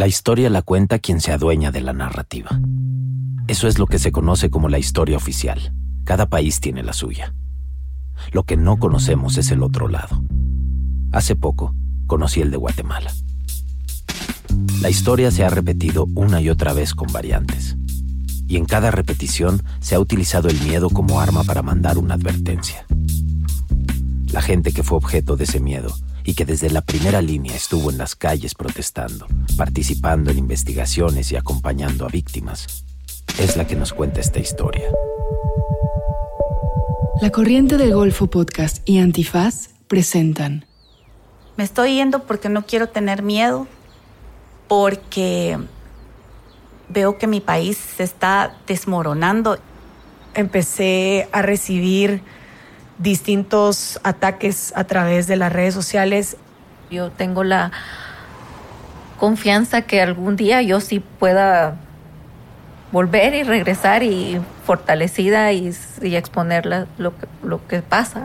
La historia la cuenta quien se adueña de la narrativa. Eso es lo que se conoce como la historia oficial. Cada país tiene la suya. Lo que no conocemos es el otro lado. Hace poco conocí el de Guatemala. La historia se ha repetido una y otra vez con variantes. Y en cada repetición se ha utilizado el miedo como arma para mandar una advertencia. La gente que fue objeto de ese miedo y que desde la primera línea estuvo en las calles protestando, participando en investigaciones y acompañando a víctimas, es la que nos cuenta esta historia. La Corriente del Golfo Podcast y Antifaz presentan. Me estoy yendo porque no quiero tener miedo, porque veo que mi país se está desmoronando. Empecé a recibir distintos ataques a través de las redes sociales. Yo tengo la confianza que algún día yo sí pueda volver y regresar y fortalecida y, exponer lo que pasa.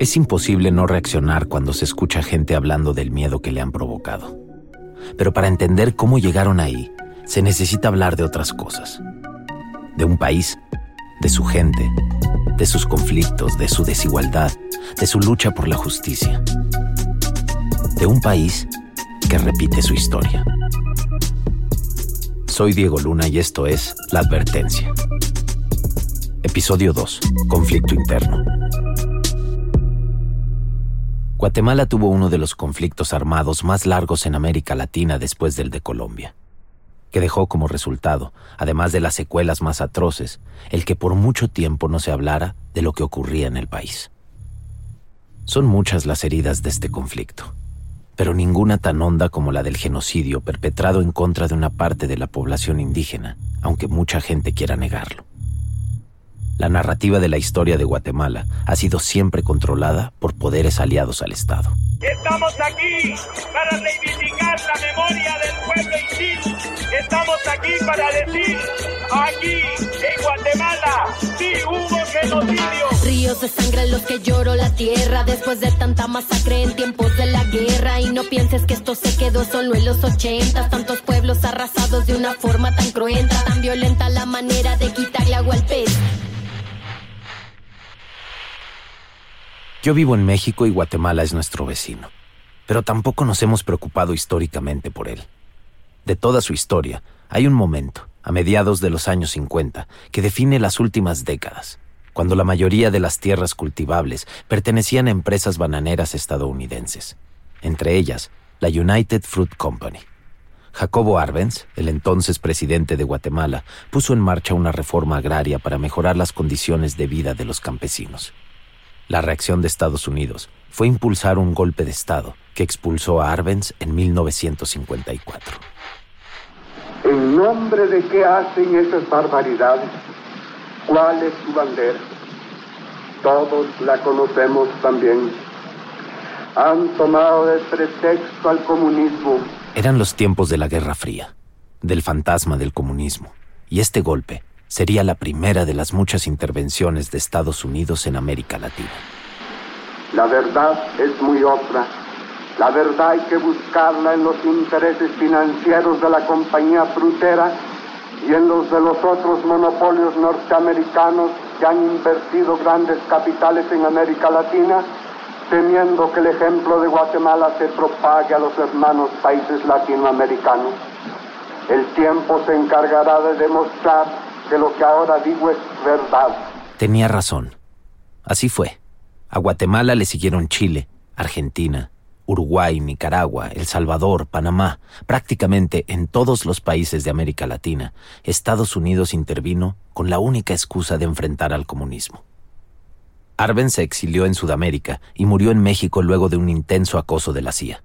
Es imposible no reaccionar cuando se escucha gente hablando del miedo que le han provocado. Pero para entender cómo llegaron ahí, se necesita hablar de otras cosas. De un país, de su gente, de sus conflictos, de su desigualdad, de su lucha por la justicia. De un país que repite su historia. Soy Diego Luna y esto es La Advertencia. Episodio 2. Conflicto interno. Guatemala tuvo uno de los conflictos armados más largos en América Latina después del de Colombia, que dejó como resultado, además de las secuelas más atroces, el que por mucho tiempo no se hablara de lo que ocurría en el país. Son muchas las heridas de este conflicto, pero ninguna tan honda como la del genocidio perpetrado en contra de una parte de la población indígena, aunque mucha gente quiera negarlo. La narrativa de la historia de Guatemala ha sido siempre controlada por poderes aliados al Estado. Estamos aquí para reivindicar la memoria del pueblo indígena. Estamos aquí para decir, aquí en Guatemala, sí hubo genocidio. Ríos de sangre en los que lloro la tierra después de tanta masacre en tiempos de la guerra. Y no pienses que esto se quedó solo en los ochentas. Tantos pueblos arrasados de una forma tan cruenta, tan violenta la manera de Yo vivo en México y Guatemala es nuestro vecino, pero tampoco nos hemos preocupado históricamente por él. De toda su historia, hay un momento, a mediados de los años 50, que define las últimas décadas, cuando la mayoría de las tierras cultivables pertenecían a empresas bananeras estadounidenses, entre ellas la United Fruit Company. Jacobo Arbenz, el entonces presidente de Guatemala, puso en marcha una reforma agraria para mejorar las condiciones de vida de los campesinos. La reacción de Estados Unidos fue impulsar un golpe de Estado que expulsó a Arbenz en 1954. ¿En nombre de qué hacen esas barbaridades? ¿Cuál es su bandera? Todos la conocemos también. Han tomado de pretexto al comunismo. Eran los tiempos de la Guerra Fría, del fantasma del comunismo, y este golpe sería la primera de las muchas intervenciones de Estados Unidos en América Latina. La verdad es muy otra. La verdad hay que buscarla en los intereses financieros de la compañía frutera y en los de los otros monopolios norteamericanos que han invertido grandes capitales en América Latina, temiendo que el ejemplo de Guatemala se propague a los hermanos países latinoamericanos. El tiempo se encargará de demostrar que lo que ahora digo es verdad. Tenía razón. Así fue. A Guatemala le siguieron Chile, Argentina, Uruguay, Nicaragua, El Salvador, Panamá, prácticamente en todos los países de América Latina, Estados Unidos intervino con la única excusa de enfrentar al comunismo. Arben se exilió en Sudamérica y murió en México luego de un intenso acoso de la CIA.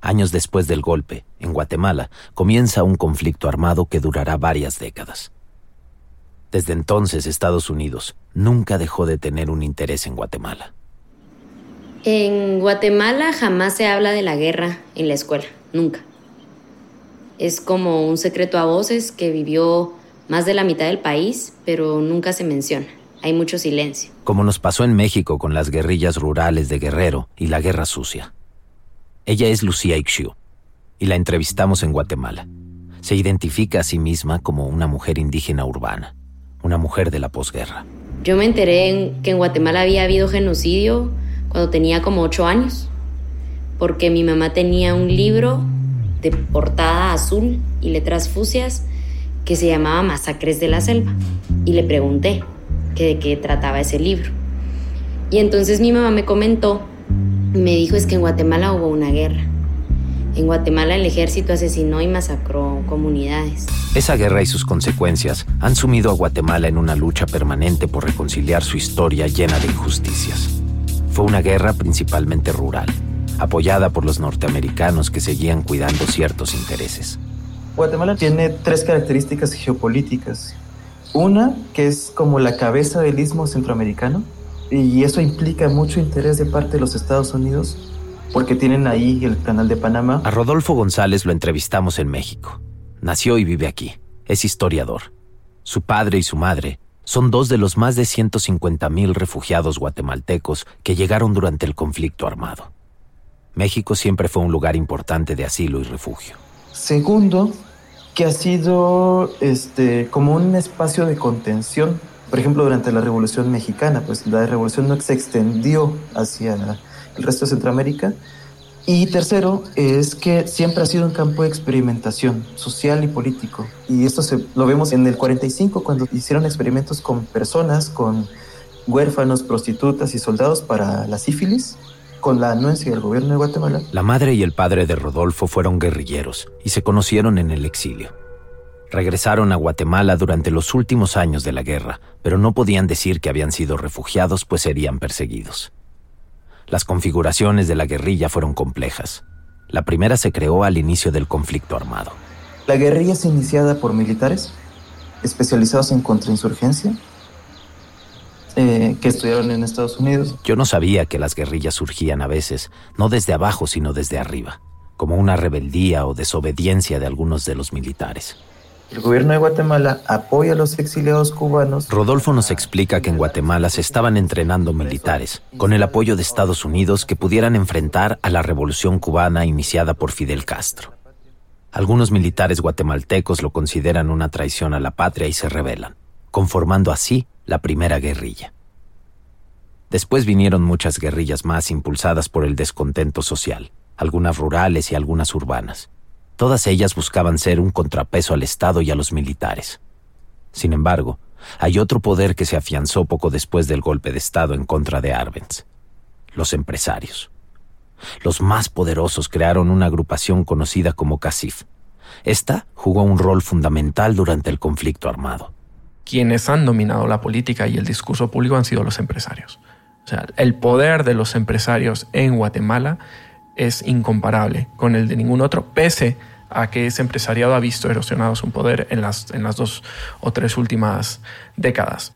Años después del golpe, en Guatemala, comienza un conflicto armado que durará varias décadas. Desde entonces, Estados Unidos nunca dejó de tener un interés en Guatemala. En Guatemala jamás se habla de la guerra en la escuela, nunca. Es como un secreto a voces que vivió más de la mitad del país, pero nunca se menciona. Hay mucho silencio. Como nos pasó en México con las guerrillas rurales de Guerrero y la Guerra Sucia. Ella es Lucía Ixiu y la entrevistamos en Guatemala. Se identifica a sí misma como una mujer indígena urbana, una mujer de la posguerra. Yo me enteré que en Guatemala había habido genocidio cuando tenía como ocho años, porque mi mamá tenía un libro de portada azul y letras fucsias que se llamaba Masacres de la Selva. Y le pregunté que de qué trataba ese libro. Y entonces mi mamá me comentó, me dijo es que en Guatemala hubo una guerra. En Guatemala el ejército asesinó y masacró comunidades. Esa guerra y sus consecuencias han sumido a Guatemala en una lucha permanente por reconciliar su historia llena de injusticias. Fue una guerra principalmente rural, apoyada por los norteamericanos que seguían cuidando ciertos intereses. Guatemala tiene tres características geopolíticas. Una, que es como la cabeza del istmo centroamericano, y eso implica mucho interés de parte de los Estados Unidos, porque tienen ahí el canal de Panamá. A Rodolfo González lo entrevistamos en México. Nació y vive aquí. Es historiador. Su padre y su madre son dos de los más de 150 mil refugiados guatemaltecos que llegaron durante el conflicto armado. México siempre fue un lugar importante de asilo y refugio. Segundo, que ha sido este, como un espacio de contención. Por ejemplo, durante la Revolución Mexicana, pues la revolución no se extendió hacia el resto de Centroamérica, y tercero, es que siempre ha sido un campo de experimentación social y político. Y esto se, lo vemos en el 45, cuando hicieron experimentos con personas, con huérfanos, prostitutas y soldados para la sífilis, con la anuencia del gobierno de Guatemala. La madre y el padre de Rodolfo fueron guerrilleros y se conocieron en el exilio. Regresaron a Guatemala durante los últimos años de la guerra, pero no podían decir que habían sido refugiados pues serían perseguidos. Las configuraciones de la guerrilla fueron complejas. La primera se creó al inicio del conflicto armado. La guerrilla es iniciada por militares especializados en contrainsurgencia eh, que estudiaron en Estados Unidos. Yo no sabía que las guerrillas surgían a veces, no desde abajo, sino desde arriba, como una rebeldía o desobediencia de algunos de los militares. El gobierno de Guatemala apoya a los exiliados cubanos. Rodolfo nos explica que en Guatemala se estaban entrenando militares, con el apoyo de Estados Unidos que pudieran enfrentar a la revolución cubana iniciada por Fidel Castro. Algunos militares guatemaltecos lo consideran una traición a la patria y se rebelan, conformando así la primera guerrilla. Después vinieron muchas guerrillas más impulsadas por el descontento social, algunas rurales y algunas urbanas. Todas ellas buscaban ser un contrapeso al Estado y a los militares. Sin embargo, hay otro poder que se afianzó poco después del golpe de Estado en contra de Arbenz. Los empresarios. Los más poderosos crearon una agrupación conocida como CACIF. Esta jugó un rol fundamental durante el conflicto armado. Quienes han dominado la política y el discurso público han sido los empresarios. O sea, el poder de los empresarios en Guatemala es incomparable con el de ningún otro, pese a que ese empresariado ha visto erosionado su poder en las, en las dos o tres últimas décadas.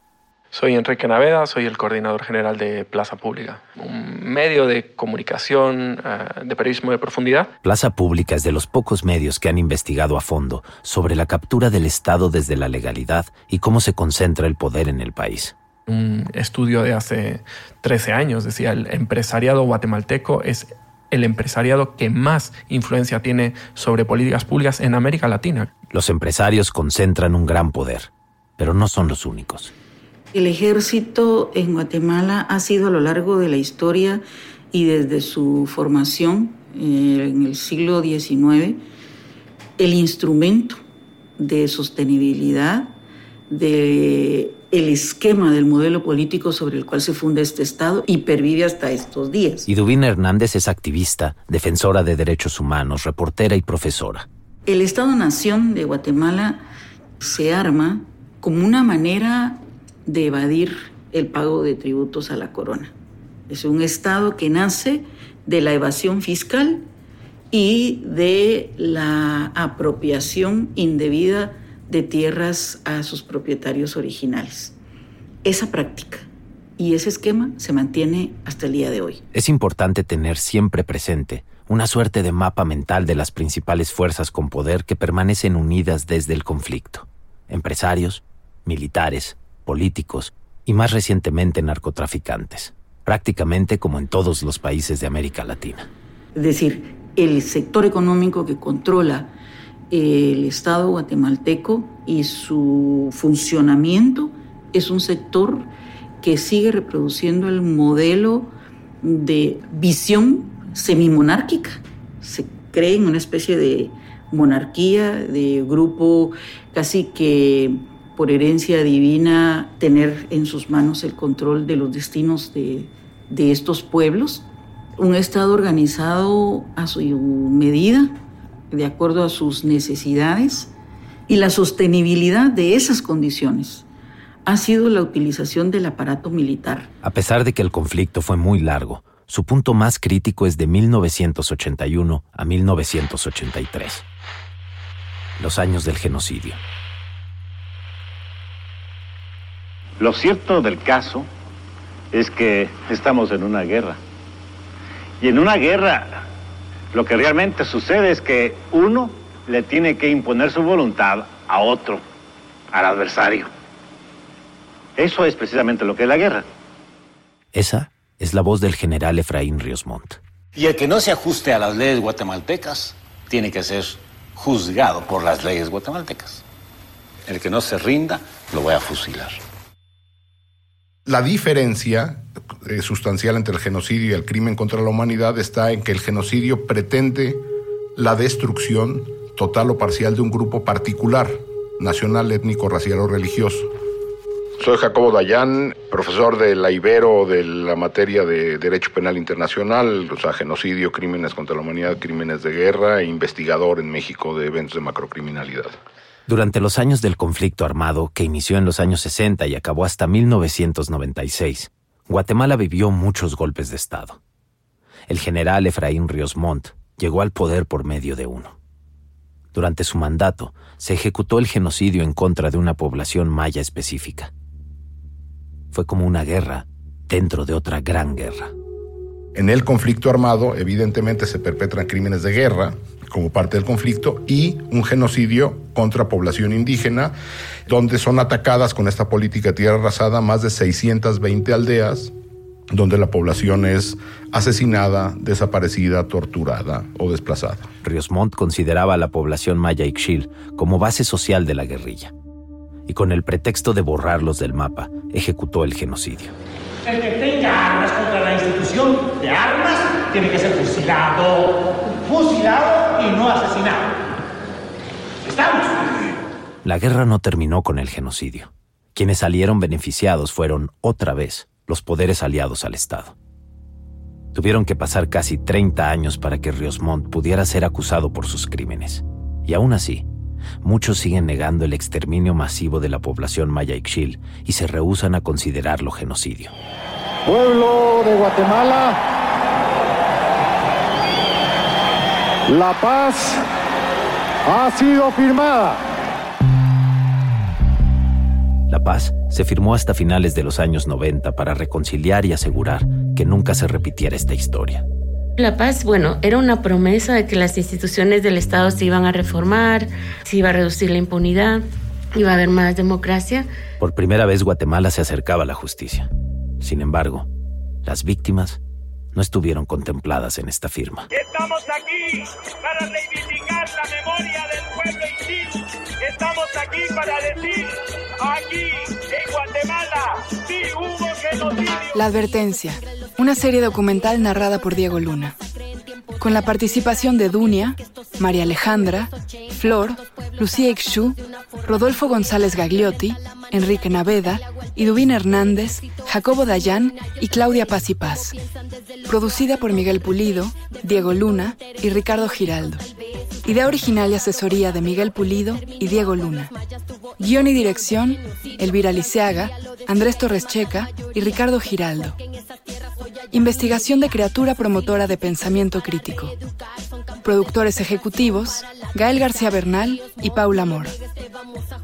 Soy Enrique Naveda, soy el coordinador general de Plaza Pública, un medio de comunicación eh, de periodismo de profundidad. Plaza Pública es de los pocos medios que han investigado a fondo sobre la captura del Estado desde la legalidad y cómo se concentra el poder en el país. Un estudio de hace 13 años decía, el empresariado guatemalteco es el empresariado que más influencia tiene sobre políticas públicas en América Latina. Los empresarios concentran un gran poder, pero no son los únicos. El ejército en Guatemala ha sido a lo largo de la historia y desde su formación eh, en el siglo XIX el instrumento de sostenibilidad de el esquema del modelo político sobre el cual se funda este Estado y pervive hasta estos días. Y Hernández es activista, defensora de derechos humanos, reportera y profesora. El Estado-Nación de Guatemala se arma como una manera de evadir el pago de tributos a la corona. Es un Estado que nace de la evasión fiscal y de la apropiación indebida de tierras a sus propietarios originales. Esa práctica y ese esquema se mantiene hasta el día de hoy. Es importante tener siempre presente una suerte de mapa mental de las principales fuerzas con poder que permanecen unidas desde el conflicto. Empresarios, militares, políticos y más recientemente narcotraficantes, prácticamente como en todos los países de América Latina. Es decir, el sector económico que controla el Estado guatemalteco y su funcionamiento es un sector que sigue reproduciendo el modelo de visión semimonárquica. Se cree en una especie de monarquía, de grupo casi que por herencia divina tener en sus manos el control de los destinos de, de estos pueblos. Un Estado organizado a su medida, de acuerdo a sus necesidades y la sostenibilidad de esas condiciones ha sido la utilización del aparato militar. A pesar de que el conflicto fue muy largo, su punto más crítico es de 1981 a 1983, los años del genocidio. Lo cierto del caso es que estamos en una guerra. Y en una guerra lo que realmente sucede es que uno le tiene que imponer su voluntad a otro, al adversario. Eso es precisamente lo que es la guerra. Esa es la voz del general Efraín Ríos Montt. Y el que no se ajuste a las leyes guatemaltecas tiene que ser juzgado por las leyes guatemaltecas. El que no se rinda lo voy a fusilar. La diferencia eh, sustancial entre el genocidio y el crimen contra la humanidad está en que el genocidio pretende la destrucción total o parcial de un grupo particular, nacional, étnico, racial o religioso. Soy Jacobo Dayan, profesor de la Ibero de la materia de Derecho Penal Internacional, o sea, genocidio, crímenes contra la humanidad, crímenes de guerra e investigador en México de eventos de macrocriminalidad. Durante los años del conflicto armado, que inició en los años 60 y acabó hasta 1996, Guatemala vivió muchos golpes de Estado. El general Efraín Ríos Montt llegó al poder por medio de uno. Durante su mandato, se ejecutó el genocidio en contra de una población maya específica. Fue como una guerra dentro de otra gran guerra. En el conflicto armado, evidentemente, se perpetran crímenes de guerra como parte del conflicto y un genocidio contra población indígena, donde son atacadas con esta política de tierra arrasada más de 620 aldeas, donde la población es asesinada, desaparecida, torturada o desplazada. Ríos Montt consideraba a la población maya Ixchil como base social de la guerrilla y con el pretexto de borrarlos del mapa, ejecutó el genocidio. El que tenga armas contra la institución de armas tiene que ser fusilado, fusilado y no asesinado. ¿Estamos? La guerra no terminó con el genocidio. Quienes salieron beneficiados fueron, otra vez, los poderes aliados al Estado. Tuvieron que pasar casi 30 años para que Ríos Montt pudiera ser acusado por sus crímenes. Y aún así, muchos siguen negando el exterminio masivo de la población maya Ixchil y se rehusan a considerarlo genocidio. Pueblo de Guatemala, la paz ha sido firmada. La paz se firmó hasta finales de los años 90 para reconciliar y asegurar que nunca se repitiera esta historia. La paz, bueno, era una promesa de que las instituciones del Estado se iban a reformar, se iba a reducir la impunidad, iba a haber más democracia. Por primera vez Guatemala se acercaba a la justicia. Sin embargo, las víctimas no estuvieron contempladas en esta firma. Estamos aquí para reivindicar la memoria del pueblo Isil. Estamos aquí para decir, aquí en Guatemala, sí hubo genocidio. La advertencia, una serie documental narrada por Diego Luna. Con la participación de Dunia, María Alejandra, Flor, Lucía Ixú, Rodolfo González Gagliotti, Enrique Naveda, Idubín Hernández, Jacobo Dayan y Claudia Paz y Paz. Producida por Miguel Pulido, Diego Luna y Ricardo Giraldo. Idea original y asesoría de Miguel Pulido y Diego Luna. Guión y dirección, Elvira Liceaga, Andrés Torres Checa, y Ricardo Giraldo. Investigación de criatura promotora de pensamiento crítico. Productores ejecutivos, Gael García Bernal y Paula Mor.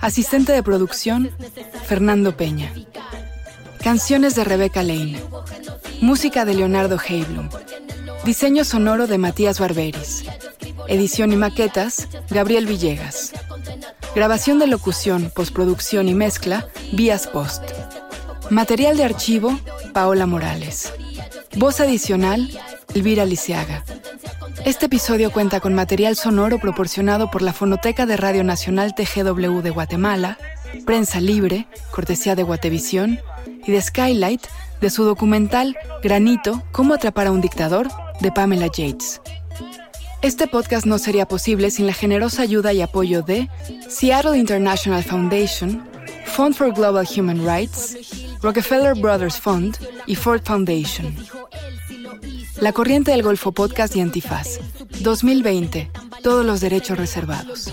Asistente de producción, Fernando Peña. Canciones de Rebeca Lane. Música de Leonardo Heiblum. Diseño sonoro de Matías Barberis. Edición y maquetas, Gabriel Villegas. Grabación de locución, postproducción y mezcla, Vías Post. Material de archivo, Paola Morales. Voz adicional, Elvira Lisiaga. Este episodio cuenta con material sonoro proporcionado por la Fonoteca de Radio Nacional TGW de Guatemala, Prensa Libre, cortesía de Guatevisión, y de Skylight, de su documental Granito, Cómo atrapar a un dictador, de Pamela Yates. Este podcast no sería posible sin la generosa ayuda y apoyo de Seattle International Foundation, Fund for Global Human Rights, Rockefeller Brothers Fund y Ford Foundation. La Corriente del Golfo Podcast y Antifaz. 2020. Todos los derechos reservados.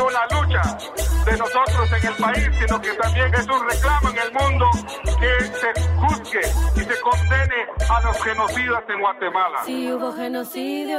solo una lucha de nosotros en el país, sino que también es un reclamo en el mundo que se juzgue y se condene a los genocidas en Guatemala. Si hubo genocidio.